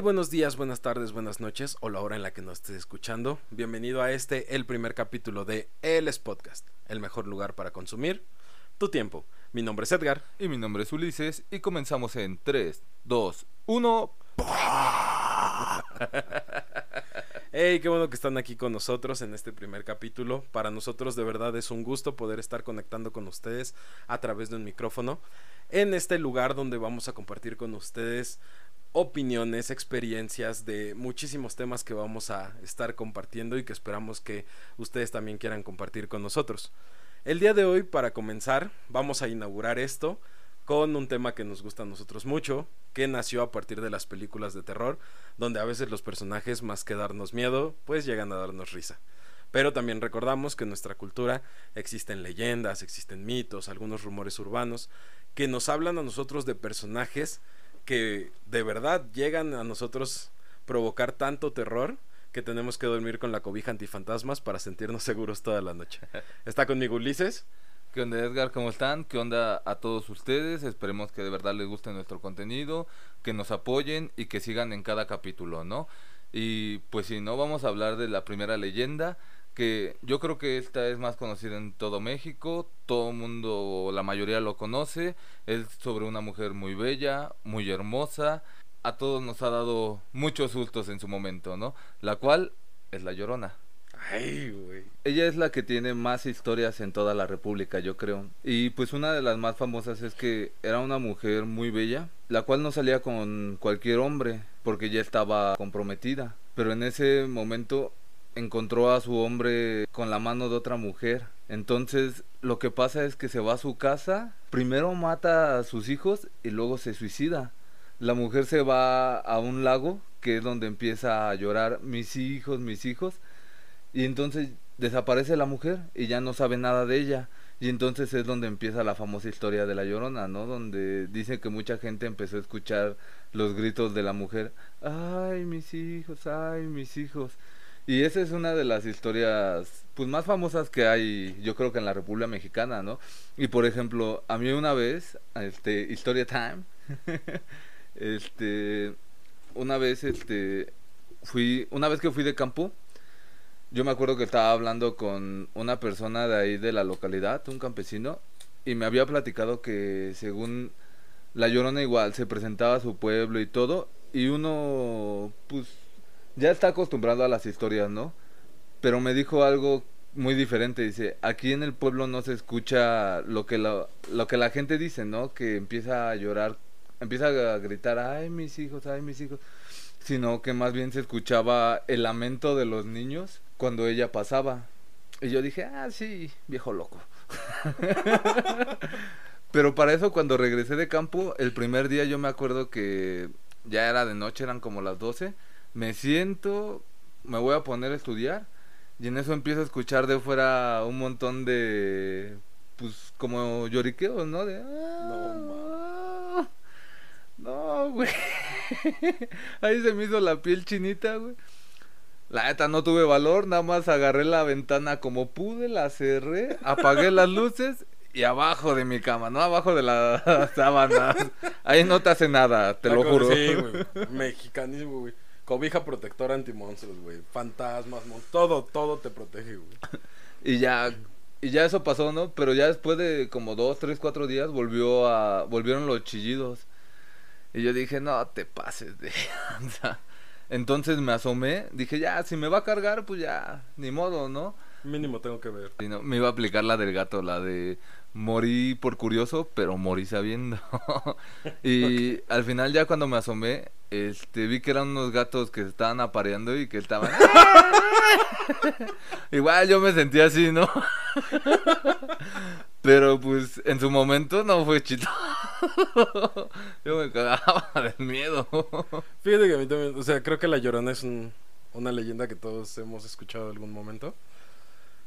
Hey, buenos días, buenas tardes, buenas noches o la hora en la que nos estés escuchando. Bienvenido a este, el primer capítulo de El Podcast, el mejor lugar para consumir tu tiempo. Mi nombre es Edgar. Y mi nombre es Ulises y comenzamos en 3, 2, 1. Hey, qué bueno que están aquí con nosotros en este primer capítulo. Para nosotros de verdad es un gusto poder estar conectando con ustedes a través de un micrófono en este lugar donde vamos a compartir con ustedes opiniones, experiencias de muchísimos temas que vamos a estar compartiendo y que esperamos que ustedes también quieran compartir con nosotros. El día de hoy, para comenzar, vamos a inaugurar esto con un tema que nos gusta a nosotros mucho, que nació a partir de las películas de terror, donde a veces los personajes, más que darnos miedo, pues llegan a darnos risa. Pero también recordamos que en nuestra cultura existen leyendas, existen mitos, algunos rumores urbanos, que nos hablan a nosotros de personajes que de verdad llegan a nosotros provocar tanto terror que tenemos que dormir con la cobija antifantasmas para sentirnos seguros toda la noche. Está conmigo Ulises. ¿Qué onda Edgar? ¿Cómo están? ¿Qué onda a todos ustedes? Esperemos que de verdad les guste nuestro contenido, que nos apoyen y que sigan en cada capítulo, ¿no? Y pues si no, vamos a hablar de la primera leyenda, que yo creo que esta es más conocida en todo México, todo mundo, la mayoría lo conoce, es sobre una mujer muy bella, muy hermosa, a todos nos ha dado muchos sustos en su momento, ¿no? La cual es la Llorona. Ay, güey. Ella es la que tiene más historias en toda la República, yo creo. Y pues una de las más famosas es que era una mujer muy bella, la cual no salía con cualquier hombre, porque ya estaba comprometida. Pero en ese momento encontró a su hombre con la mano de otra mujer. Entonces lo que pasa es que se va a su casa, primero mata a sus hijos y luego se suicida. La mujer se va a un lago, que es donde empieza a llorar mis hijos, mis hijos, y entonces desaparece la mujer y ya no sabe nada de ella. Y entonces es donde empieza la famosa historia de la llorona, ¿no? Donde dice que mucha gente empezó a escuchar los gritos de la mujer, ay, mis hijos, ay, mis hijos. Y esa es una de las historias pues más famosas que hay, yo creo que en la República Mexicana, ¿no? Y por ejemplo, a mí una vez, este, Historia Time, este, una vez, este, fui, una vez que fui de campo, yo me acuerdo que estaba hablando con una persona de ahí de la localidad, un campesino, y me había platicado que según la Llorona igual se presentaba a su pueblo y todo, y uno pues ya está acostumbrado a las historias, ¿no? Pero me dijo algo muy diferente, dice, aquí en el pueblo no se escucha lo que lo, lo que la gente dice, ¿no? Que empieza a llorar, empieza a gritar, ay mis hijos, ay mis hijos, sino que más bien se escuchaba el lamento de los niños cuando ella pasaba. Y yo dije, ah, sí, viejo loco. Pero para eso cuando regresé de campo, el primer día yo me acuerdo que ya era de noche, eran como las 12, me siento, me voy a poner a estudiar y en eso empiezo a escuchar de fuera un montón de, pues como lloriqueos, ¿no? De, no, no, güey. Ahí se me hizo la piel chinita, güey. La neta no tuve valor, nada más agarré la ventana como pude, la cerré, apagué las luces y abajo de mi cama, no abajo de la sábana. Ahí no te hace nada, te lo juro. Sí, güey. Mexicanismo, güey. Cobija protectora anti-monstruos, güey. Fantasmas, todo, todo te protege, güey. y ya, y ya eso pasó, ¿no? Pero ya después de como dos, tres, cuatro días volvió a, volvieron los chillidos. Y yo dije, no te pases de... Entonces me asomé, dije, ya, si me va a cargar, pues ya, ni modo, ¿no? Mínimo tengo que ver. Y no, me iba a aplicar la del gato, la de morí por curioso, pero morí sabiendo. y al final ya cuando me asomé, este, vi que eran unos gatos que se estaban apareando y que estaban... Igual yo me sentía así, ¿no? Pero pues en su momento no fue chido. Yo me cagaba del miedo. Fíjate que a mí también, o sea, creo que La Llorona es una leyenda que todos hemos escuchado en algún momento.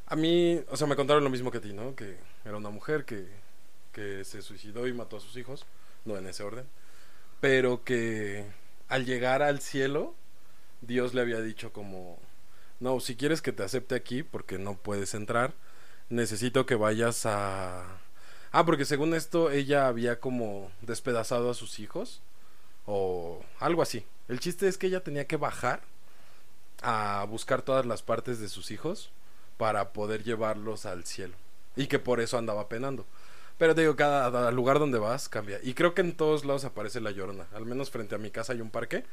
A mí, o sea, me contaron lo mismo que a ti, ¿no? Que era una mujer que, que se suicidó y mató a sus hijos, no en ese orden, pero que al llegar al cielo, Dios le había dicho como, no, si quieres que te acepte aquí, porque no puedes entrar, necesito que vayas a... Ah, porque según esto ella había como despedazado a sus hijos o algo así. El chiste es que ella tenía que bajar a buscar todas las partes de sus hijos para poder llevarlos al cielo. Y que por eso andaba penando. Pero te digo, cada lugar donde vas cambia. Y creo que en todos lados aparece la llorona. Al menos frente a mi casa hay un parque.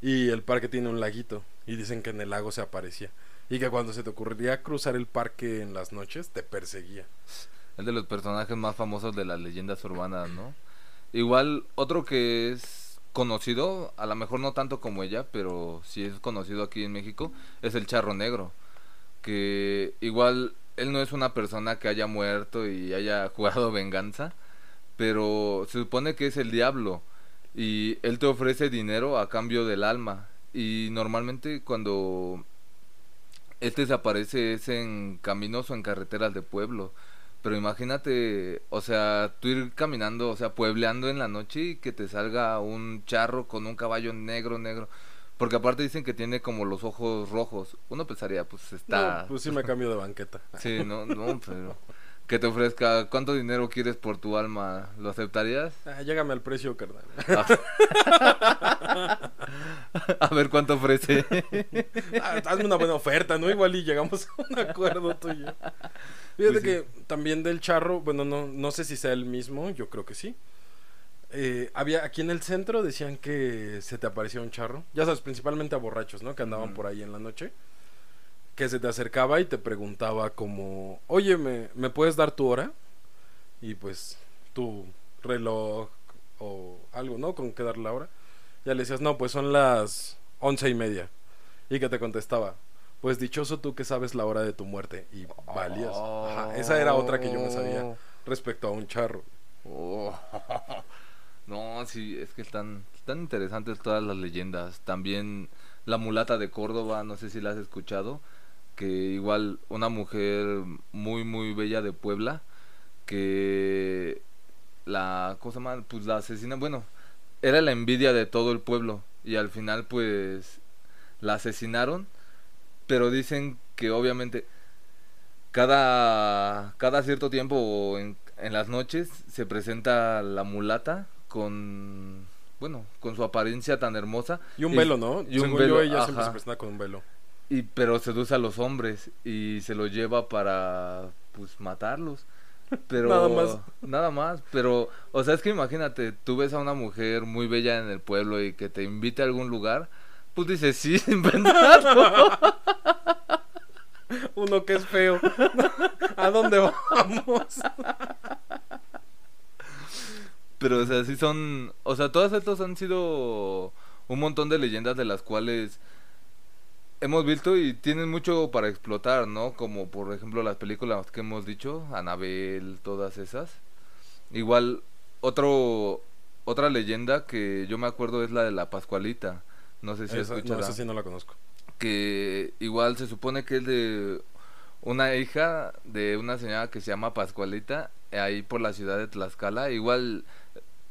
Y el parque tiene un laguito. Y dicen que en el lago se aparecía. Y que cuando se te ocurría cruzar el parque en las noches, te perseguía. El de los personajes más famosos de las leyendas urbanas, ¿no? Igual, otro que es conocido, a lo mejor no tanto como ella, pero sí es conocido aquí en México, es el Charro Negro. Que igual él no es una persona que haya muerto y haya jugado venganza, pero se supone que es el diablo y él te ofrece dinero a cambio del alma y normalmente cuando este desaparece es en caminos o en carreteras de pueblo. Pero imagínate, o sea, tú ir caminando, o sea, puebleando en la noche y que te salga un charro con un caballo negro, negro. Porque aparte dicen que tiene como los ojos rojos. Uno pensaría, pues está... No, pues sí me cambio de banqueta. Sí, no, no, pero... Que te ofrezca, ¿cuánto dinero quieres por tu alma? ¿Lo aceptarías? Ah, llégame al precio, carnal. A ver cuánto ofrece. Ah, hazme una buena oferta, ¿no? Igual y llegamos a un acuerdo tuyo. Fíjate Pues sí. que también del charro, bueno, no, no sé si sea el mismo, yo creo que sí. Eh, había aquí en el centro decían que se te aparecía un charro. Ya sabes, principalmente a borrachos, ¿no? Que andaban por ahí en la noche. Que se te acercaba y te preguntaba como, oye, ¿me, ¿me puedes dar tu hora? Y pues tu reloj o algo, ¿no? Con que dar la hora. Ya le decías, no, pues son las once y media. Y que te contestaba, pues dichoso tú que sabes la hora de tu muerte. Y valías. Ajá, esa era otra que yo me sabía respecto a un charro. No, sí, es que están, están interesantes todas las leyendas. También la mulata de Córdoba, no sé si la has escuchado, que igual una mujer muy, muy bella de Puebla, que la cosa más, pues la asesina, bueno, era la envidia de todo el pueblo y al final pues la asesinaron, pero dicen que obviamente cada, cada cierto tiempo en, en las noches se presenta la mulata con, bueno, con su apariencia tan hermosa. Y un velo, ¿no? y un Según velo, yo, ella siempre se presenta con un velo. Y, pero seduce a los hombres y se los lleva para, pues, matarlos. Pero, Nada más. Nada más. Pero, o sea, es que imagínate, tú ves a una mujer muy bella en el pueblo y que te invite a algún lugar, pues dices, sí, inventado. Uno que es feo. ¿A dónde vamos? Pero, o sea, sí son. O sea, todas estas han sido un montón de leyendas de las cuales hemos visto y tienen mucho para explotar, ¿no? Como por ejemplo las películas que hemos dicho, Anabel, todas esas. Igual, otro. Otra leyenda que yo me acuerdo es la de la Pascualita. No sé si Esa- no, escuchará. esa sí no la conozco. que igual se supone que es de una hija de una señora que se llama Pascualita, ahí por la ciudad de Tlaxcala. Igual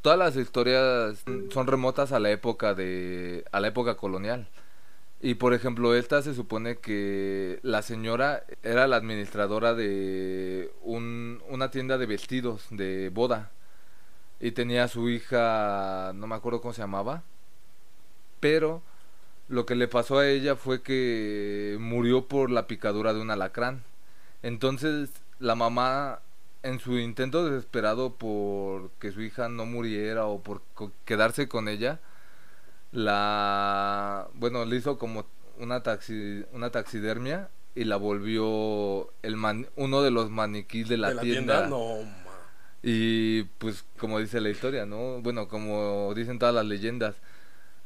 todas las historias son remotas a la época de a la época colonial. Y por ejemplo, esta se supone que la señora era la administradora de un, una tienda de vestidos de boda. Y tenía a su hija, no me acuerdo cómo se llamaba, pero lo que le pasó a ella fue que murió por la picadura de un alacrán. Entonces la mamá, en su intento desesperado por que su hija no muriera o por co- quedarse con ella, la, bueno, le hizo como una taxi, una taxidermia y la volvió el man- uno de los maniquís de la, ¿De la tienda. tienda? No, ma. Y pues como dice la historia, ¿no? Bueno, como dicen todas las leyendas,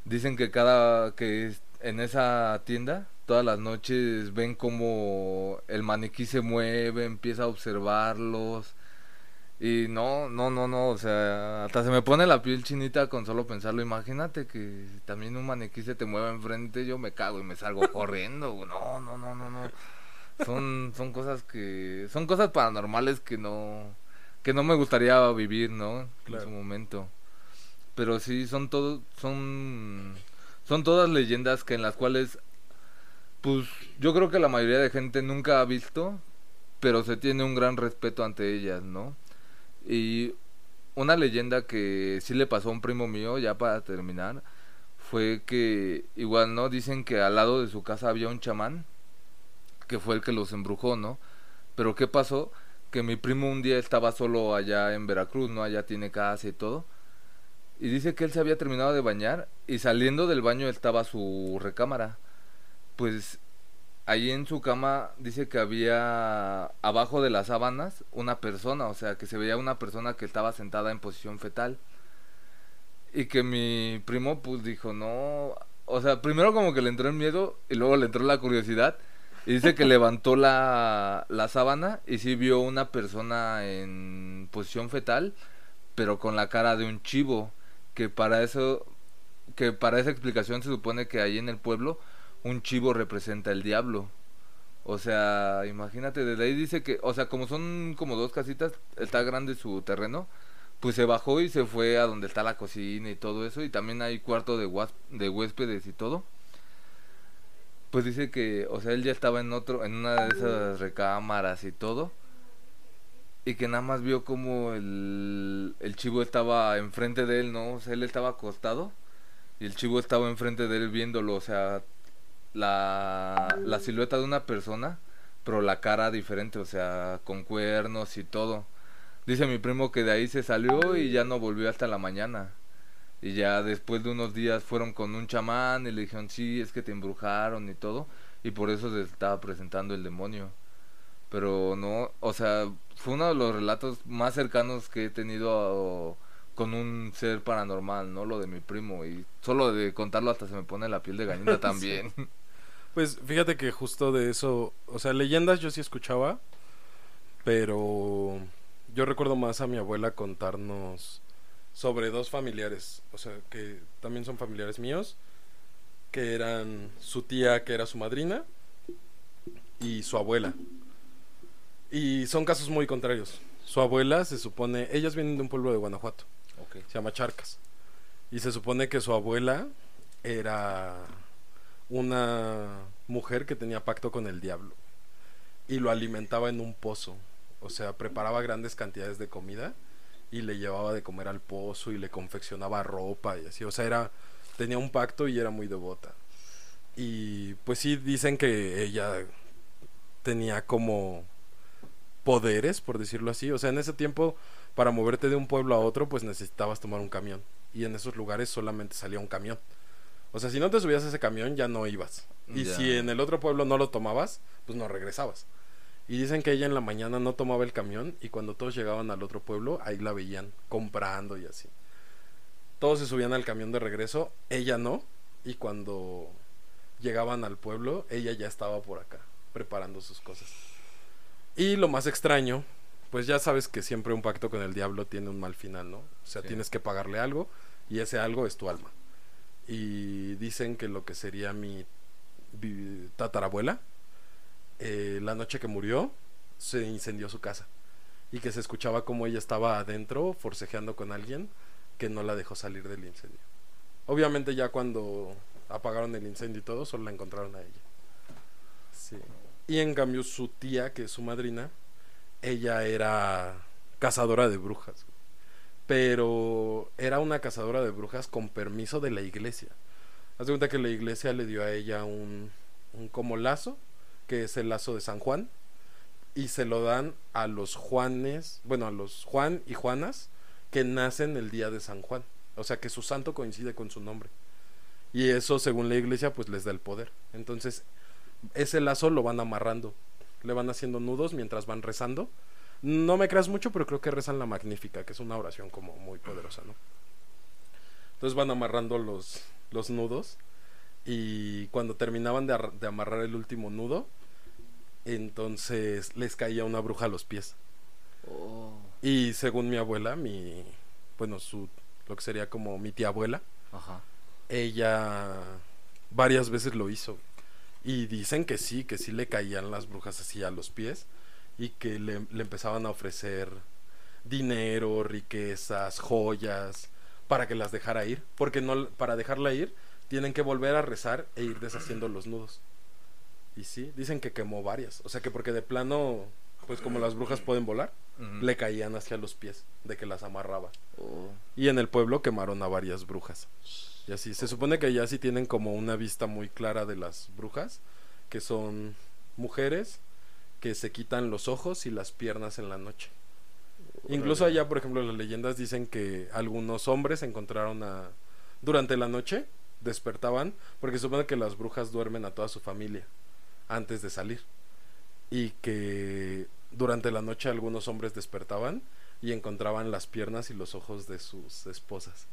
dicen que cada que en esa tienda todas las noches ven como el maniquí se mueve, empieza a observarlos y no, no, no, no, o sea, hasta se me pone la piel chinita con solo pensarlo. Imagínate que también un maniquí se te mueva enfrente, yo me cago y me salgo corriendo. No, no, no, no, no. Son son cosas que son cosas paranormales que no que no me gustaría vivir, ¿no? Claro. En su momento. Pero sí son todo son son todas leyendas que en las cuales pues yo creo que la mayoría de gente nunca ha visto, pero se tiene un gran respeto ante ellas, ¿no? Y una leyenda que sí le pasó a un primo mío, ya para terminar, fue que igual, ¿no? Dicen que al lado de su casa había un chamán, que fue el que los embrujó, ¿no? Pero ¿qué pasó? Que mi primo un día estaba solo allá en Veracruz, ¿no? Allá tiene casa y todo. Y dice que él se había terminado de bañar y saliendo del baño estaba su recámara. Pues ahí en su cama dice que había abajo de las sábanas una persona, o sea, que se veía una persona que estaba sentada en posición fetal. Y que mi primo pues dijo, no, o sea, primero como que le entró el miedo y luego le entró la curiosidad. Y dice que levantó la, la sábana y sí vio una persona en posición fetal, pero con la cara de un chivo. Que para eso, que para esa explicación se supone que ahí en el pueblo un chivo representa el diablo. O sea, imagínate, desde ahí dice que, o sea, como son como dos casitas, está grande su terreno, pues se bajó y se fue a donde está la cocina y todo eso, y también hay cuarto de, de huéspedes y todo. Pues dice que, o sea, él ya estaba en otro, en una de esas recámaras y todo, y que nada más vio como el, el chivo estaba enfrente de él, ¿no? O sea, él estaba acostado y el chivo estaba enfrente de él viéndolo, o sea, la, la silueta de una persona, pero la cara diferente, o sea, con cuernos y todo. Dice mi primo que de ahí se salió y ya no volvió hasta la mañana. Y ya después de unos días fueron con un chamán y le dijeron, sí, es que te embrujaron y todo. Y por eso se estaba presentando el demonio. Pero no, o sea, fue uno de los relatos más cercanos que he tenido con un ser paranormal, ¿no? Lo de mi primo. Y solo de contarlo hasta se me pone la piel de gallina también. Pues fíjate que justo de eso, o sea, leyendas yo sí escuchaba, pero yo recuerdo más a mi abuela contarnos sobre dos familiares, o sea, que también son familiares míos, que eran su tía, que era su madrina, y su abuela. Y son casos muy contrarios. Su abuela se supone, ellas vienen de un pueblo de Guanajuato, se llama Charcas, y se supone que su abuela era una mujer que tenía pacto con el diablo y lo alimentaba en un pozo. O sea, preparaba grandes cantidades de comida y le llevaba de comer al pozo y le confeccionaba ropa y así. O sea, era tenía un pacto y era muy devota. Y pues sí dicen que ella tenía como poderes, por decirlo así. O sea, en ese tiempo para moverte de un pueblo a otro pues necesitabas tomar un camión y en esos lugares solamente salía un camión. O sea, si no te subías a ese camión, ya no ibas. Y si en el otro pueblo no lo tomabas, pues no regresabas. Y dicen que ella en la mañana no tomaba el camión y cuando todos llegaban al otro pueblo, ahí la veían comprando y así. Todos se subían al camión de regreso, ella no. Y cuando llegaban al pueblo, ella ya estaba por acá, preparando sus cosas. Y lo más extraño, pues ya sabes que siempre un pacto con el diablo tiene un mal final, ¿no? O sea, tienes que pagarle algo y ese algo es tu alma y dicen que lo que sería mi tatarabuela, eh, la noche que murió, se incendió su casa y que se escuchaba como ella estaba adentro forcejeando con alguien que no la dejó salir del incendio. Obviamente ya cuando apagaron el incendio y todo, solo la encontraron a ella. Sí. Y en cambio su tía, que es su madrina, ella era cazadora de brujas pero era una cazadora de brujas con permiso de la iglesia. Haz de cuenta que la iglesia le dio a ella un, un como lazo, que es el lazo de San Juan, y se lo dan a los Juanes, bueno, a los Juan y Juanas que nacen el día de San Juan. O sea que su santo coincide con su nombre. Y eso, según la iglesia, pues les da el poder. Entonces, ese lazo lo van amarrando. Le van haciendo nudos mientras van rezando no me creas mucho, pero creo que rezan la magnífica, que es una oración como muy poderosa, ¿no? Entonces van amarrando los, los nudos y cuando terminaban de, de amarrar el último nudo, entonces les caía una bruja a los pies. Oh. Y según mi abuela, mi, bueno, su, lo que sería como mi tía abuela, ella varias veces lo hizo. Y dicen que sí, que sí le caían las brujas así a los pies y que le, empezaban a ofrecer dinero, riquezas, joyas, para que las dejara ir, porque no para dejarla ir tienen que volver a rezar e ir deshaciendo los nudos. Y sí, dicen que quemó varias, o sea que porque de plano pues como las brujas pueden volar, le caían hacia los pies de que las amarraba. Oh. Y en el pueblo quemaron a varias brujas. Y así, se supone que ya sí tienen como una vista muy clara de las brujas, que son mujeres que se quitan los ojos y las piernas en la noche. Incluso allá, por ejemplo, las leyendas dicen que algunos hombres encontraron a... Durante la noche despertaban, porque se supone que las brujas duermen a toda su familia antes de salir. Y que durante la noche algunos hombres despertaban y encontraban las piernas y los ojos de sus esposas.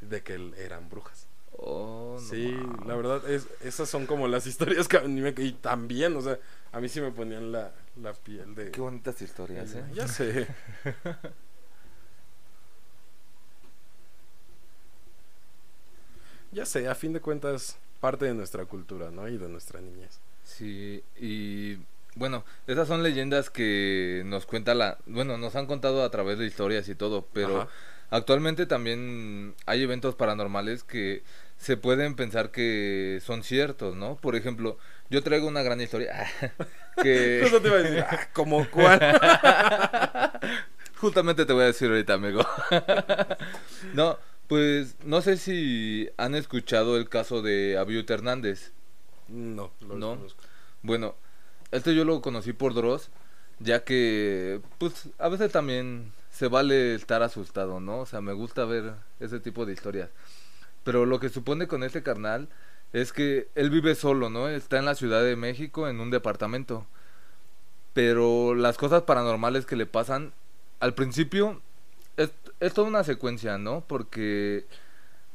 De que eran brujas. Oh, no sí, la verdad, es, esas son como las historias que a mí me... Y también, o sea, a mí sí me ponían la, la piel de... Qué bonitas historias, ¿eh? Ya sé. ya sé, a fin de cuentas, parte de nuestra cultura, ¿no? Y de nuestra niñez. Sí, y bueno, esas son leyendas que nos cuenta la, bueno, nos han contado a través de historias y todo, pero Ajá. Actualmente también hay eventos paranormales que se pueden pensar que son ciertos, ¿no? Por ejemplo, yo traigo una gran historia que te iba a decir, ah, ¿como cuál? Justamente te voy a decir ahorita, amigo. no, pues no sé si han escuchado el caso de Abiut Hernández. No, lo No. Bueno, este yo lo conocí por Dross, ya que, pues, a veces también se vale estar asustado, ¿no? O sea, me gusta ver ese tipo de historias. Pero lo que supone con este carnal es que él vive solo, ¿no? Está en la Ciudad de México en un departamento. Pero las cosas paranormales que le pasan, al principio, es, es toda una secuencia, ¿no? Porque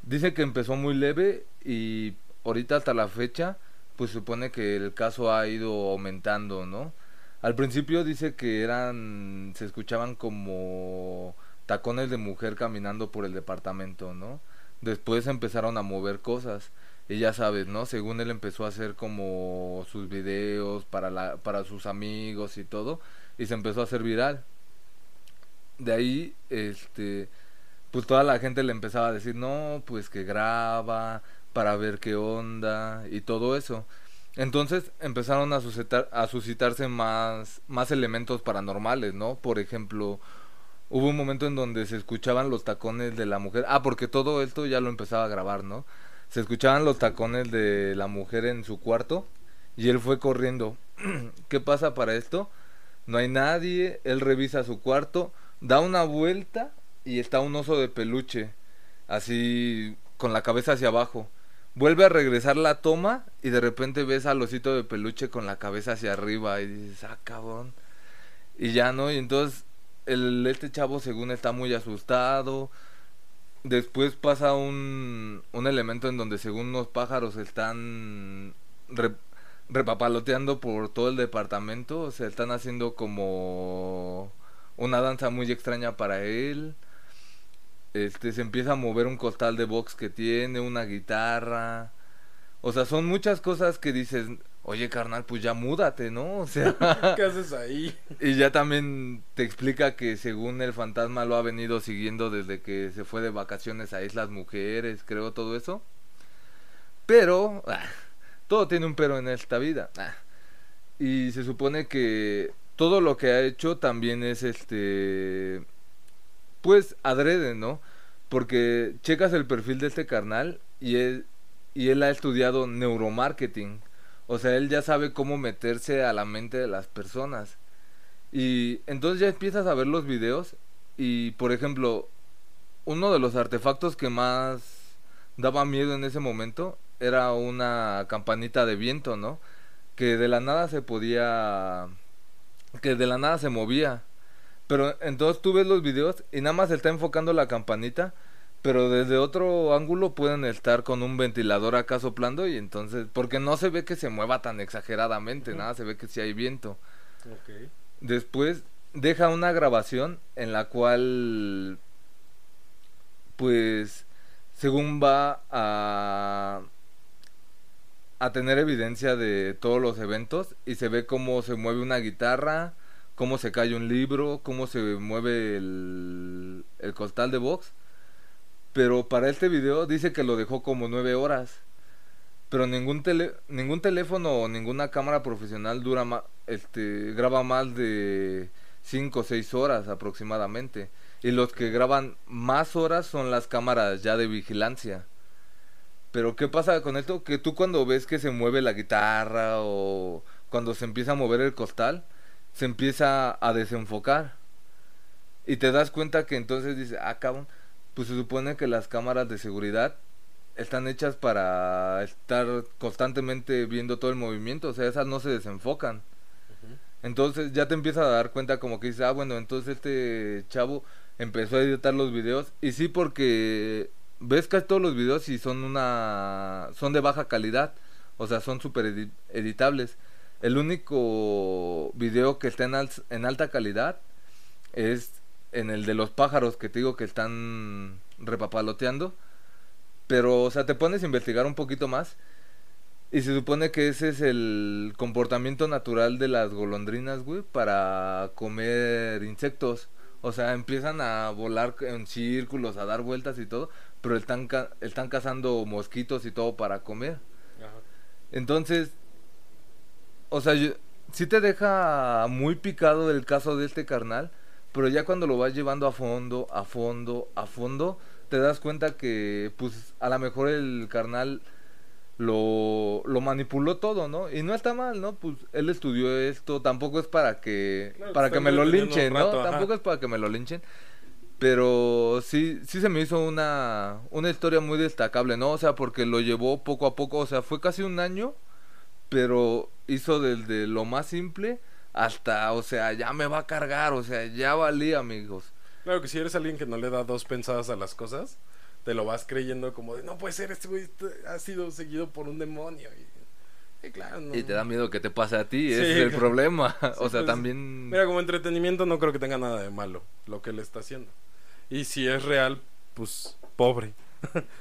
dice que empezó muy leve y ahorita hasta la fecha, pues supone que el caso ha ido aumentando, ¿no? Al principio dice que eran, se escuchaban como tacones de mujer caminando por el departamento, ¿no? Después empezaron a mover cosas. Y ya sabes, ¿no? Según él empezó a hacer como sus videos para, la, para sus amigos y todo. Y se empezó a hacer viral. De ahí, este, pues toda la gente le empezaba a decir, no, pues que graba para ver qué onda y todo eso. Entonces empezaron a, suscitar, a suscitarse más, más elementos paranormales, ¿no? Por ejemplo, hubo un momento en donde se escuchaban los tacones de la mujer. Ah, porque todo esto ya lo empezaba a grabar, ¿no? Se escuchaban los tacones de la mujer en su cuarto y él fue corriendo. ¿Qué pasa para esto? No hay nadie, él revisa su cuarto, da una vuelta y está un oso de peluche, así con la cabeza hacia abajo. Vuelve a regresar la toma y de repente ves al osito de peluche con la cabeza hacia arriba y dices, ah, cabrón. Y ya no, y entonces el, este chavo según está muy asustado. Después pasa un, un elemento en donde según unos pájaros están re- repapaloteando por todo el departamento. O sea, están haciendo como una danza muy extraña para él. Este, se empieza a mover un costal de box que tiene, una guitarra. O sea, son muchas cosas que dices, oye carnal, pues ya múdate, ¿no? O sea, ¿Qué haces ahí? y ya también te explica que según el fantasma lo ha venido siguiendo desde que se fue de vacaciones a Islas Mujeres, creo todo eso. Pero, ah, todo tiene un pero en esta vida. ah. Y se supone que todo lo que ha hecho también es este pues adrede, ¿no? Porque checas el perfil de este carnal y él, y él ha estudiado neuromarketing. O sea, él ya sabe cómo meterse a la mente de las personas. Y entonces ya empiezas a ver los videos y, por ejemplo, uno de los artefactos que más daba miedo en ese momento era una campanita de viento, ¿no? Que de la nada se podía... que de la nada se movía. Pero entonces tú ves los videos y nada más está enfocando la campanita, pero desde otro ángulo pueden estar con un ventilador acá soplando y entonces, porque no se ve que se mueva tan exageradamente, nada, se ve que sí hay viento. Después deja una grabación en la cual, pues, según va a, a tener evidencia de todos los eventos y se ve cómo se mueve una guitarra, cómo se cae un libro, cómo se mueve el, el costal de box. Pero para este video dice que lo dejó como nueve horas. Pero ningún, tele, ningún teléfono o ninguna cámara profesional dura, ma- este, graba más de 5 o 6 horas aproximadamente. Y los que graban más horas son las cámaras ya de vigilancia. Pero ¿qué pasa con esto? Que tú cuando ves que se mueve la guitarra o cuando se empieza a mover el costal, se empieza a desenfocar. Y te das cuenta que entonces dice, ah, cabrón, pues se supone que las cámaras de seguridad están hechas para estar constantemente viendo todo el movimiento, o sea, esas no se desenfocan. Entonces ya te empiezas a dar cuenta como que dices, ah, bueno, entonces este chavo empezó a editar los videos. Y sí, porque ves casi todos los videos y son una son de baja calidad, o sea, son super editables. El único video que está en, en alta calidad es en el de los pájaros que te digo que están repapaloteando. Pero, o sea, te pones a investigar un poquito más y se supone que ese es el comportamiento natural de las golondrinas, güey, para comer insectos. O sea, empiezan a volar en círculos, a dar vueltas y todo, pero están, están cazando mosquitos y todo para comer. Entonces, o sea, sí te deja muy picado el caso de este carnal, pero ya cuando lo vas llevando a fondo, a fondo, a fondo, te das cuenta que, pues, a lo mejor el carnal lo, lo manipuló todo, ¿no? Y no está mal, ¿no? Pues él estudió esto, tampoco es para que para que me lo linchen, ¿no? Tampoco es para que me lo linchen. Pero sí sí se me hizo una una historia muy destacable, ¿no? O sea, porque lo llevó poco a poco, o sea, fue casi un año, pero hizo desde lo más simple hasta, o sea, ya me va a cargar, o sea, ya valí, amigos. Claro que si eres alguien que no le da dos pensadas a las cosas, te lo vas creyendo como de, no puede ser, este güey ha sido seguido por un demonio. Y, claro, y te da miedo que te pase a ti, ese es el problema. o sea, pues, también... Mira, como entretenimiento no creo que tenga nada de malo lo que él está haciendo. Y si es real, pues pobre.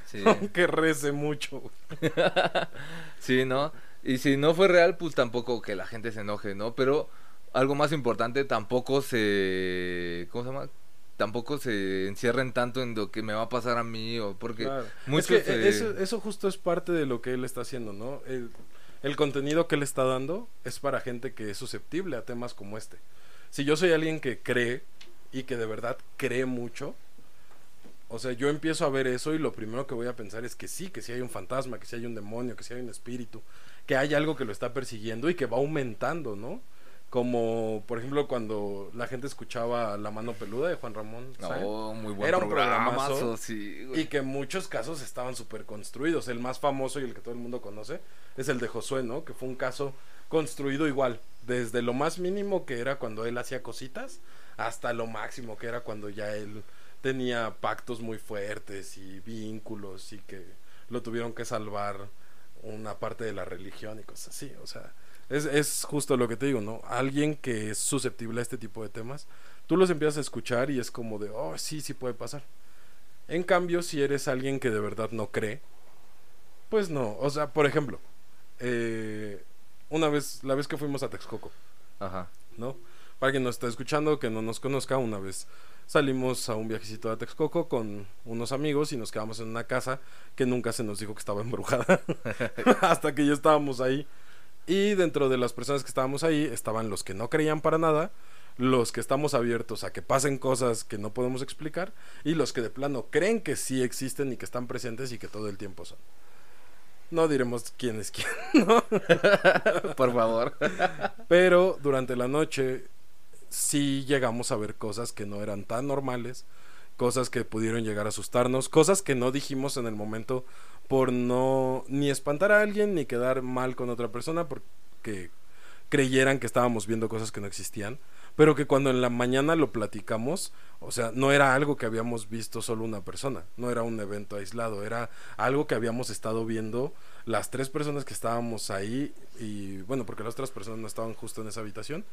Sí. Aunque rece mucho. sí, ¿no? Y si no fue real, pues tampoco que la gente se enoje, ¿no? Pero algo más importante, tampoco se... ¿Cómo se llama? tampoco se encierren tanto en lo que me va a pasar a mí o porque es que eso, eso, justo es parte de lo que él está haciendo no el, el, contenido que él está dando es para gente que es susceptible a temas como este si yo soy alguien que cree y que de verdad cree mucho o sea yo empiezo a ver eso y lo primero que voy a pensar es que sí que sí hay un fantasma que sí hay un demonio que sí hay un espíritu que hay algo que lo está persiguiendo y que va aumentando no como por ejemplo cuando la gente escuchaba La mano peluda de Juan Ramón. Muy buen Era un programazo y que en muchos casos estaban súper construidos. El más famoso y el que todo el mundo conoce es el de Josué, ¿no? Que fue un caso construido igual, desde lo más mínimo que era cuando él hacía cositas hasta lo máximo que era cuando ya él tenía pactos muy fuertes y vínculos y que lo tuvieron que salvar una parte de la religión y cosas así, o sea, es, es justo lo que te digo, ¿no? Alguien que es susceptible a este tipo de temas, tú los empiezas a escuchar y es como de, oh, sí, sí puede pasar. En cambio, si eres alguien que de verdad no cree, pues no. O sea, por ejemplo, eh, una vez, la vez que fuimos a Texcoco, Ajá. ¿no? Para quien nos está escuchando, que no nos conozca, una vez salimos a un viajecito a Texcoco con unos amigos y nos quedamos en una casa que nunca se nos dijo que estaba embrujada. Hasta que ya estábamos ahí y dentro de las personas que estábamos ahí estaban los que no creían para nada, los que estamos abiertos a que pasen cosas que no podemos explicar y los que de plano creen que sí existen y que están presentes y que todo el tiempo son. No diremos quién es quién, ¿no? Por favor. Pero durante la noche sí llegamos a ver cosas que no eran tan normales, cosas que pudieron llegar a asustarnos, cosas que no dijimos en el momento por no ni espantar a alguien ni quedar mal con otra persona porque creyeran que estábamos viendo cosas que no existían, pero que cuando en la mañana lo platicamos, o sea, no era algo que habíamos visto solo una persona, no era un evento aislado, era algo que habíamos estado viendo las tres personas que estábamos ahí y bueno, porque las otras personas no estaban justo en esa habitación,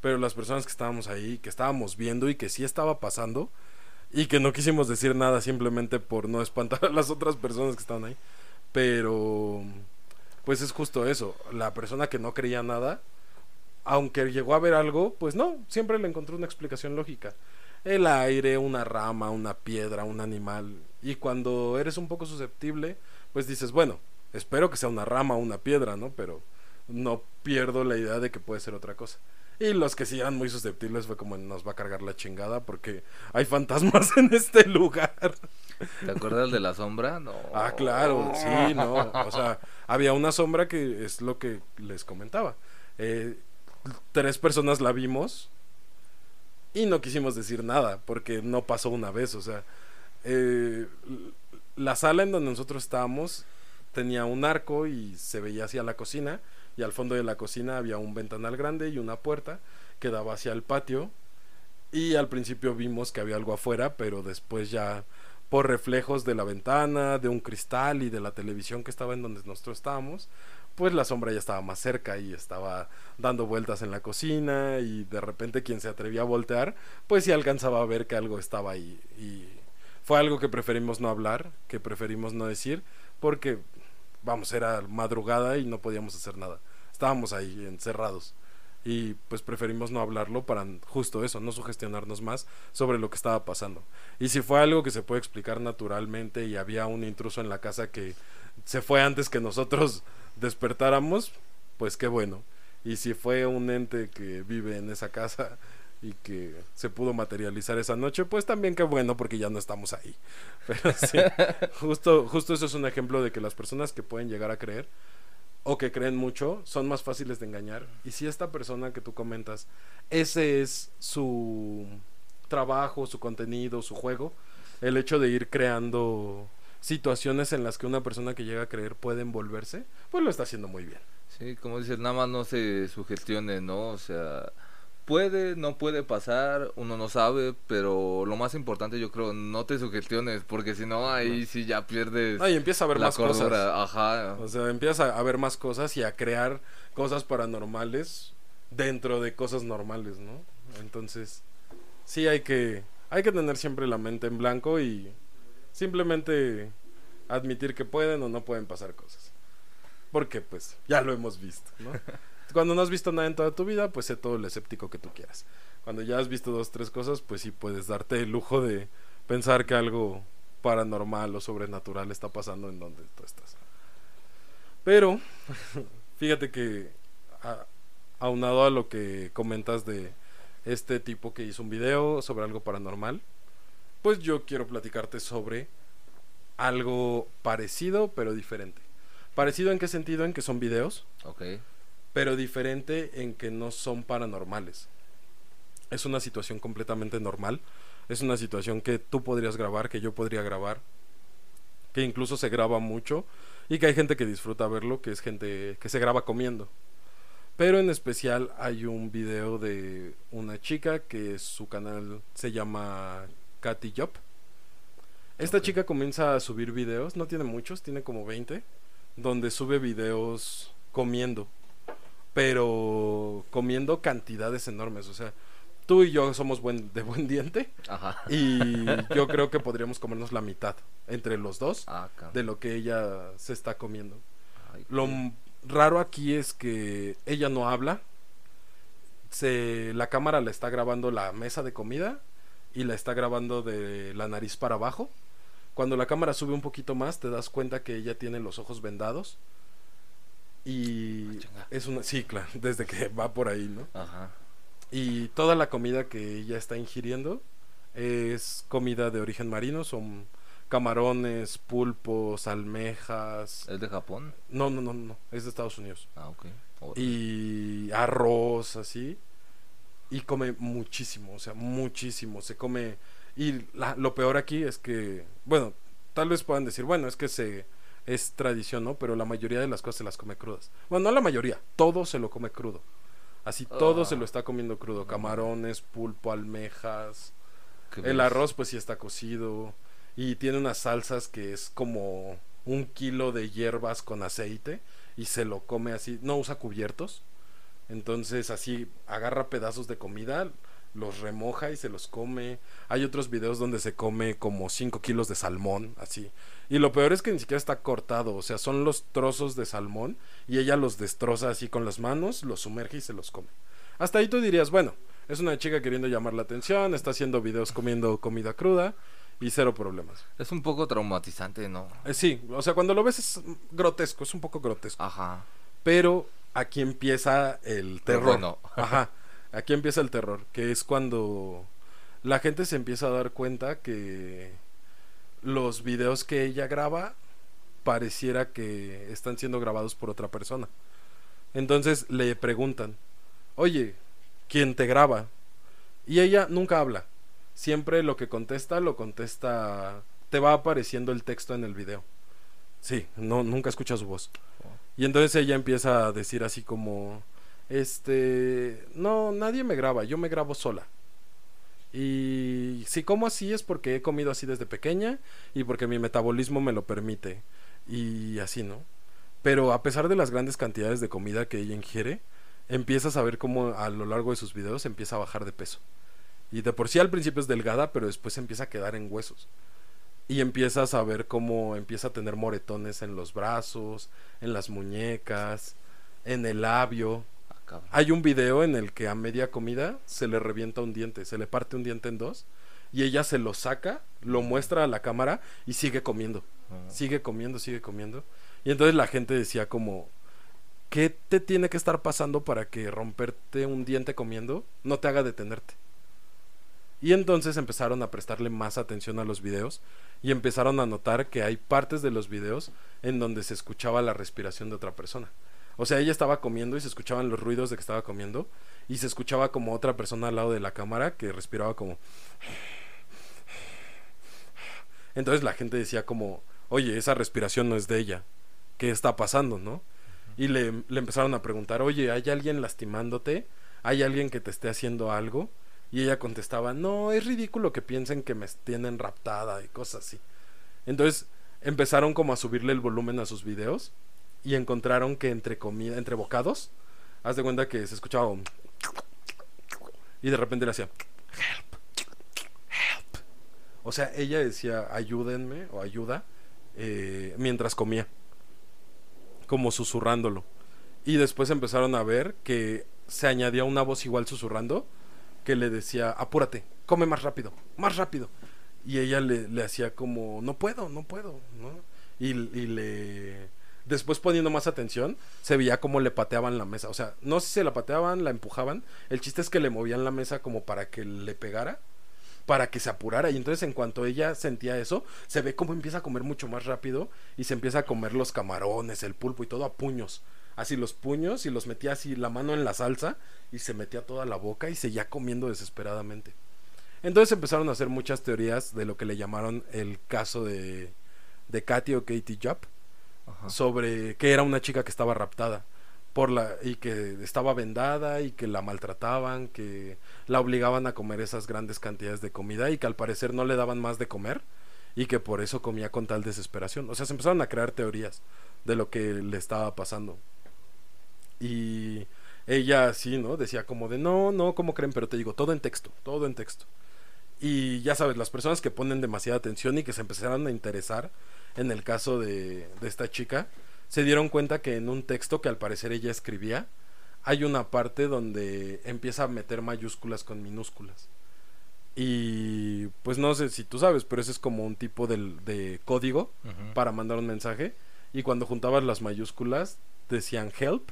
pero las personas que estábamos ahí, que estábamos viendo y que sí estaba pasando, y que no quisimos decir nada simplemente por no espantar a las otras personas que estaban ahí. Pero, pues es justo eso. La persona que no creía nada, aunque llegó a ver algo, pues no, siempre le encontró una explicación lógica. El aire, una rama, una piedra, un animal. Y cuando eres un poco susceptible, pues dices, bueno, espero que sea una rama o una piedra, ¿no? Pero no pierdo la idea de que puede ser otra cosa. Y los que sí eran muy susceptibles fue como nos va a cargar la chingada porque hay fantasmas en este lugar. ¿Te acuerdas de la sombra? No. Ah, claro, sí, no. O sea, había una sombra que es lo que les comentaba. Eh, tres personas la vimos y no quisimos decir nada porque no pasó una vez. O sea, eh, la sala en donde nosotros estábamos tenía un arco y se veía hacia la cocina y al fondo de la cocina había un ventanal grande y una puerta que daba hacia el patio. Y al principio vimos que había algo afuera pero después ya por reflejos de la ventana, de un cristal y de la televisión que estaba en donde nosotros estábamos, pues la sombra ya estaba más cerca y estaba dando vueltas en la cocina y de repente quien se atrevía a voltear, pues sí alcanzaba a ver que algo estaba ahí. Y fue algo que preferimos no hablar, que preferimos no decir, porque vamos, era madrugada y no podíamos hacer nada. Estábamos ahí encerrados y pues preferimos no hablarlo para justo eso, no sugestionarnos más sobre lo que estaba pasando. Y si fue algo que se puede explicar naturalmente y había un intruso en la casa que se fue antes que nosotros despertáramos, pues qué bueno. Y si fue un ente que vive en esa casa y que se pudo materializar esa noche, pues también qué bueno porque ya no estamos ahí. Pero sí, justo, justo eso es un ejemplo de que las personas que pueden llegar a creer o que creen mucho son más fáciles de engañar. Y si esta persona que tú comentas, ese es su trabajo, su contenido, su juego, el hecho de ir creando situaciones en las que una persona que llega a creer puede envolverse, pues lo está haciendo muy bien. Sí, como dices, nada más no se sugestione, ¿no? O sea, puede, no puede pasar, uno no sabe, pero lo más importante yo creo, no te sugestiones, porque si no, ahí sí ya pierdes. Ahí empieza a ver más cosas. Ajá. O sea, empieza a ver más cosas y a crear cosas paranormales dentro de cosas normales, ¿no? Entonces, sí hay que, hay que tener siempre la mente en blanco y simplemente admitir que pueden o no pueden pasar cosas. Porque pues ya lo hemos visto, ¿no? Cuando no has visto nada en toda tu vida, pues sé todo el escéptico que tú quieras. Cuando ya has visto dos, tres cosas, pues sí puedes darte el lujo de pensar que algo paranormal o sobrenatural está pasando en donde tú estás. Pero, fíjate que aunado a lo que comentas de este tipo que hizo un video sobre algo paranormal, pues yo quiero platicarte sobre algo parecido pero diferente. ¿Parecido en qué sentido? En que son videos. Ok pero diferente en que no son paranormales. Es una situación completamente normal. Es una situación que tú podrías grabar, que yo podría grabar, que incluso se graba mucho y que hay gente que disfruta verlo, que es gente que se graba comiendo. Pero en especial hay un video de una chica que su canal se llama Katy Job. Esta chica comienza a subir videos, no tiene muchos, tiene como 20, donde sube videos comiendo pero comiendo cantidades enormes. O sea, tú y yo somos buen, de buen diente. Ajá. Y yo creo que podríamos comernos la mitad entre los dos ah, de lo que ella se está comiendo. lo raro aquí es que ella no habla. Se, la cámara le está grabando la mesa de comida y la está grabando de la nariz para abajo. Cuando la cámara sube un poquito más, te das cuenta que ella tiene los ojos vendados y ah, es una, sí, claro, desde que va por ahí, ¿no? Ajá. Y toda la comida que ella está ingiriendo es comida de origen marino, son camarones, pulpos, almejas. ¿Es de Japón? No, no, no, no, es de Estados Unidos. Ah, ok. Y arroz, así. Y come muchísimo, o sea, muchísimo. Se come. Y lo peor aquí es que, bueno, tal vez puedan decir, bueno, es que se es tradición, ¿no? Pero la mayoría de las cosas se las come crudas. Bueno, no la mayoría, todo se lo come crudo. Así todo se lo ah. está comiendo crudo. Camarones, pulpo, almejas. El arroz pues sí está cocido. Y tiene unas salsas que es como un kilo de hierbas con aceite. Y se lo come así. No usa cubiertos. Entonces así agarra pedazos de comida, los remoja y se los come. Hay otros videos donde se come como 5 kilos de salmón, así. Y lo peor es que ni siquiera está cortado, o sea, son los trozos de salmón y ella los destroza así con las manos, los sumerge y se los come. Hasta ahí tú dirías, bueno, es una chica queriendo llamar la atención, está haciendo videos comiendo comida cruda y cero problemas. Es un poco traumatizante, ¿no? Eh, sí, o sea, cuando lo ves es grotesco, es un poco grotesco. Ajá. Pero aquí empieza el terror. bueno. Ajá, aquí empieza el terror, que es cuando la gente se empieza a dar cuenta que los videos que ella graba pareciera que están siendo grabados por otra persona. Entonces le preguntan, oye, ¿quién te graba? Y ella nunca habla. Siempre lo que contesta, lo contesta... Te va apareciendo el texto en el video. Sí, no, nunca escucha su voz. Y entonces ella empieza a decir así como, este, no, nadie me graba, yo me grabo sola. Y si como así es porque he comido así desde pequeña y porque mi metabolismo me lo permite. Y así, ¿no? Pero a pesar de las grandes cantidades de comida que ella ingiere, empiezas a ver cómo a lo largo de sus videos empieza a bajar de peso. Y de por sí al principio es delgada, pero después empieza a quedar en huesos. Y empiezas a ver cómo empieza a tener moretones en los brazos, en las muñecas, en el labio. Cabrón. Hay un video en el que a media comida se le revienta un diente, se le parte un diente en dos y ella se lo saca, lo muestra a la cámara y sigue comiendo. Ah. Sigue comiendo, sigue comiendo. Y entonces la gente decía como, ¿qué te tiene que estar pasando para que romperte un diente comiendo no te haga detenerte? Y entonces empezaron a prestarle más atención a los videos y empezaron a notar que hay partes de los videos en donde se escuchaba la respiración de otra persona. O sea, ella estaba comiendo y se escuchaban los ruidos de que estaba comiendo y se escuchaba como otra persona al lado de la cámara que respiraba como... Entonces la gente decía como, oye, esa respiración no es de ella. ¿Qué está pasando, no? Y le, le empezaron a preguntar, oye, ¿hay alguien lastimándote? ¿Hay alguien que te esté haciendo algo? Y ella contestaba, no, es ridículo que piensen que me tienen raptada y cosas así. Entonces empezaron como a subirle el volumen a sus videos y encontraron que entre comida, entre bocados, haz de cuenta que se escuchaba un... Y de repente le hacía, help, help. O sea, ella decía, ayúdenme o ayuda eh, mientras comía, como susurrándolo. Y después empezaron a ver que se añadía una voz igual susurrando que le decía, apúrate, come más rápido, más rápido. Y ella le, le hacía como, no puedo, no puedo, ¿no? Y, y le... Después poniendo más atención, se veía como le pateaban la mesa. O sea, no sé si se la pateaban, la empujaban. El chiste es que le movían la mesa como para que le pegara, para que se apurara. Y entonces en cuanto ella sentía eso, se ve como empieza a comer mucho más rápido y se empieza a comer los camarones, el pulpo y todo a puños así los puños y los metía así la mano en la salsa y se metía toda la boca y seguía comiendo desesperadamente. Entonces empezaron a hacer muchas teorías de lo que le llamaron el caso de, de Katy o Katie Jupp Sobre que era una chica que estaba raptada por la y que estaba vendada y que la maltrataban, que la obligaban a comer esas grandes cantidades de comida y que al parecer no le daban más de comer y que por eso comía con tal desesperación. O sea, se empezaron a crear teorías de lo que le estaba pasando. Y ella sí, ¿no? Decía como de, no, no, ¿cómo creen? Pero te digo, todo en texto, todo en texto. Y ya sabes, las personas que ponen demasiada atención y que se empezaron a interesar en el caso de, de esta chica, se dieron cuenta que en un texto que al parecer ella escribía, hay una parte donde empieza a meter mayúsculas con minúsculas. Y pues no sé si tú sabes, pero ese es como un tipo de código para mandar un mensaje. Y cuando juntabas las mayúsculas, decían help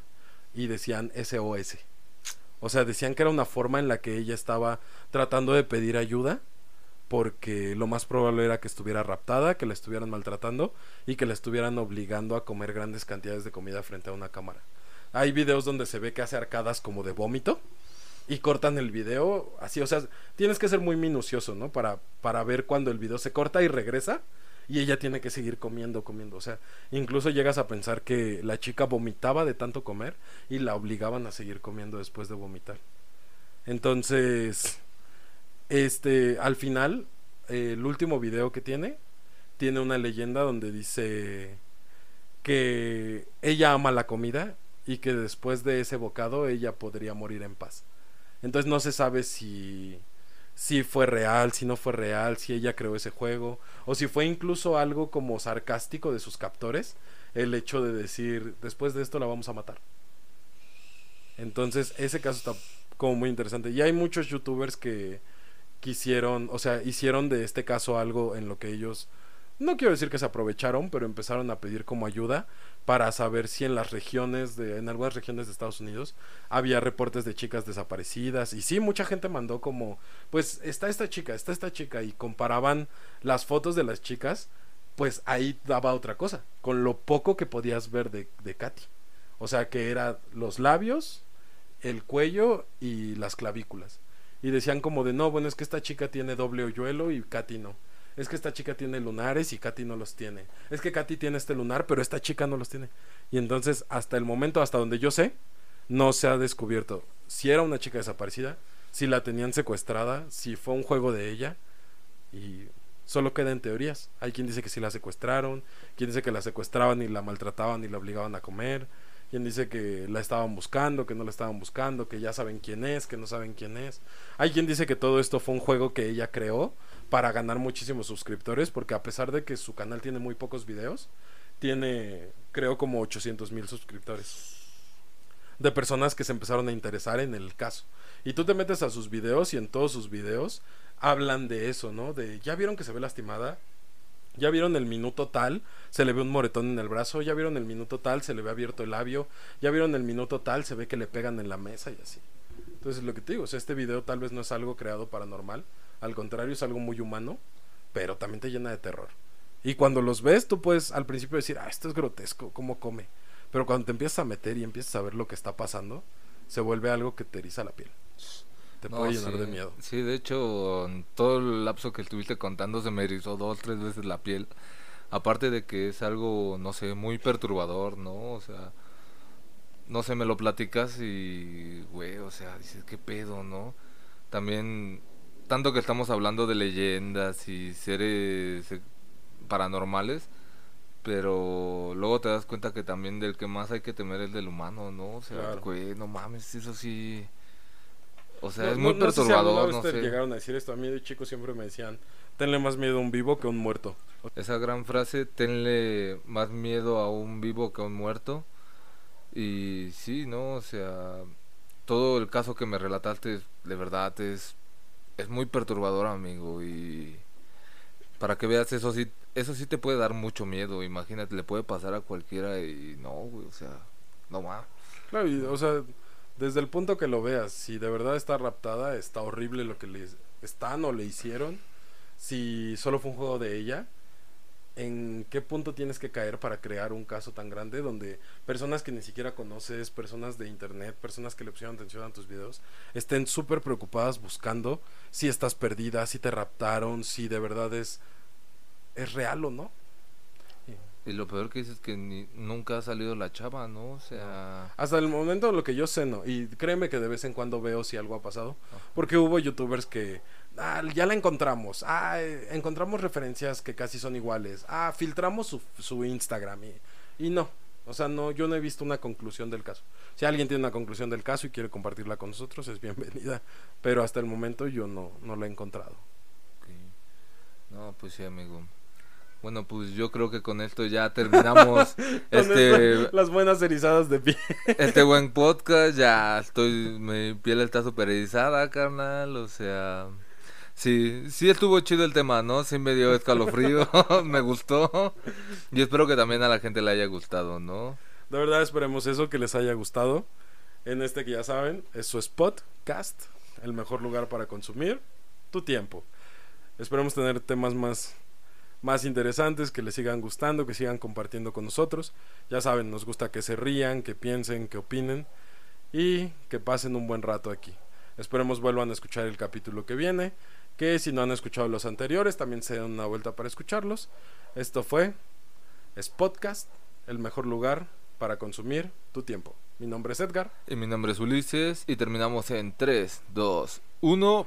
y decían SOS. O sea, decían que era una forma en la que ella estaba tratando de pedir ayuda porque lo más probable era que estuviera raptada, que la estuvieran maltratando y que la estuvieran obligando a comer grandes cantidades de comida frente a una cámara. Hay videos donde se ve que hace arcadas como de vómito y cortan el video así, o sea, tienes que ser muy minucioso, ¿no? Para, para ver cuando el video se corta y regresa y ella tiene que seguir comiendo, comiendo. O sea, incluso llegas a pensar que la chica vomitaba de tanto comer y la obligaban a seguir comiendo después de vomitar. Entonces, este, al final, eh, el último video que tiene, tiene una leyenda donde dice que ella ama la comida y que después de ese bocado ella podría morir en paz. Entonces no se sabe si si fue real, si no fue real, si ella creó ese juego o si fue incluso algo como sarcástico de sus captores el hecho de decir después de esto la vamos a matar. Entonces ese caso está como muy interesante y hay muchos youtubers que quisieron, o sea, hicieron de este caso algo en lo que ellos no quiero decir que se aprovecharon, pero empezaron a pedir como ayuda para saber si en las regiones de en algunas regiones de Estados Unidos había reportes de chicas desaparecidas y sí mucha gente mandó como pues está esta chica, está esta chica y comparaban las fotos de las chicas, pues ahí daba otra cosa, con lo poco que podías ver de de Katy. O sea, que era los labios, el cuello y las clavículas. Y decían como de, no, bueno, es que esta chica tiene doble hoyuelo y Katy no. Es que esta chica tiene lunares y Katy no los tiene. Es que Katy tiene este lunar, pero esta chica no los tiene. Y entonces, hasta el momento, hasta donde yo sé, no se ha descubierto si era una chica desaparecida, si la tenían secuestrada, si fue un juego de ella. Y solo quedan teorías. Hay quien dice que sí la secuestraron, quien dice que la secuestraban y la maltrataban y la obligaban a comer quien dice que la estaban buscando, que no la estaban buscando, que ya saben quién es, que no saben quién es. Hay quien dice que todo esto fue un juego que ella creó para ganar muchísimos suscriptores, porque a pesar de que su canal tiene muy pocos videos, tiene, creo, como 800 mil suscriptores. De personas que se empezaron a interesar en el caso. Y tú te metes a sus videos y en todos sus videos hablan de eso, ¿no? De, ¿ya vieron que se ve lastimada? Ya vieron el minuto tal, se le ve un moretón en el brazo, ya vieron el minuto tal, se le ve abierto el labio, ya vieron el minuto tal, se ve que le pegan en la mesa y así. Entonces lo que te digo, este video tal vez no es algo creado paranormal, al contrario es algo muy humano, pero también te llena de terror. Y cuando los ves, tú puedes al principio decir, ah, esto es grotesco, ¿cómo come? Pero cuando te empiezas a meter y empiezas a ver lo que está pasando, se vuelve algo que te eriza la piel. Te puede llenar sí, de miedo. Sí, de hecho, en todo el lapso que estuviste contando se me erizó dos, tres veces la piel. Aparte de que es algo, no sé, muy perturbador, ¿no? O sea, no sé, me lo platicas y, güey, o sea, dices, ¿qué pedo, no? También, tanto que estamos hablando de leyendas y seres eh, paranormales, pero luego te das cuenta que también del que más hay que temer es del humano, ¿no? O sea, Claro. güey, no mames, eso sí... O sea, No- es muy no perturbador, no sé. llegaron a decir esto. A mí de chico siempre me decían, tenle más miedo a un vivo que a un muerto. Esa gran frase, tenle más miedo a un vivo que a un muerto. Y sí, ¿no? O sea, todo el caso que me relataste, de verdad, es, es muy perturbador, amigo. Y para que veas, eso sí, eso sí te puede dar mucho miedo. Imagínate, le puede pasar a cualquiera y no, güey, o sea, no más. Claro, y, o sea, desde el punto que lo veas, si de verdad está raptada, está horrible lo que le están o le hicieron. Si solo fue un juego de ella, ¿en qué punto tienes que caer para crear un caso tan grande donde personas que ni siquiera conoces, personas de internet, personas que le pusieron atención a tus videos, estén súper preocupadas buscando si estás perdida, si te raptaron, si de verdad es, es real o no? Y lo peor que dices es que ni- nunca ha salido la chava, ¿no? O sea, Hasta el momento lo que yo sé no. Y créeme que de vez en cuando veo si algo ha pasado. Porque hubo youtubers que... Ah, ya la encontramos. Ah, eh, encontramos referencias que casi son iguales. Ah, filtramos su, su Instagram. Y, y no. O sea, no, yo no he visto una conclusión del caso. Si alguien tiene una conclusión del caso y quiere compartirla con nosotros, es bienvenida. Pero hasta el momento yo no, no la he encontrado. no, pues sí, amigo. Bueno, pues yo creo que con esto ya terminamos este esto, las buenas erizadas de pie. este buen podcast. Ya estoy, mi piel está super erizada, carnal. O sea, sí, sí estuvo chido el tema, ¿no? Sí me dio escalofrío, me gustó. Y espero que también a la gente le haya gustado, ¿no? De verdad esperemos eso, que les haya gustado. En este que ya saben, es su Spotcast, el mejor lugar para consumir tu tiempo. Esperemos tener temas más, más interesantes, que les sigan gustando, que sigan compartiendo con nosotros. Ya saben, nos gusta que se rían, que piensen, que opinen y que pasen un buen rato aquí. Esperemos vuelvan a escuchar el capítulo que viene, que si no han escuchado los anteriores, también se den una vuelta para escucharlos. Esto fue Spotcast, el mejor lugar para consumir tu tiempo. Mi nombre es Edgar. Y mi nombre es Ulises y terminamos en 3, 2, 1.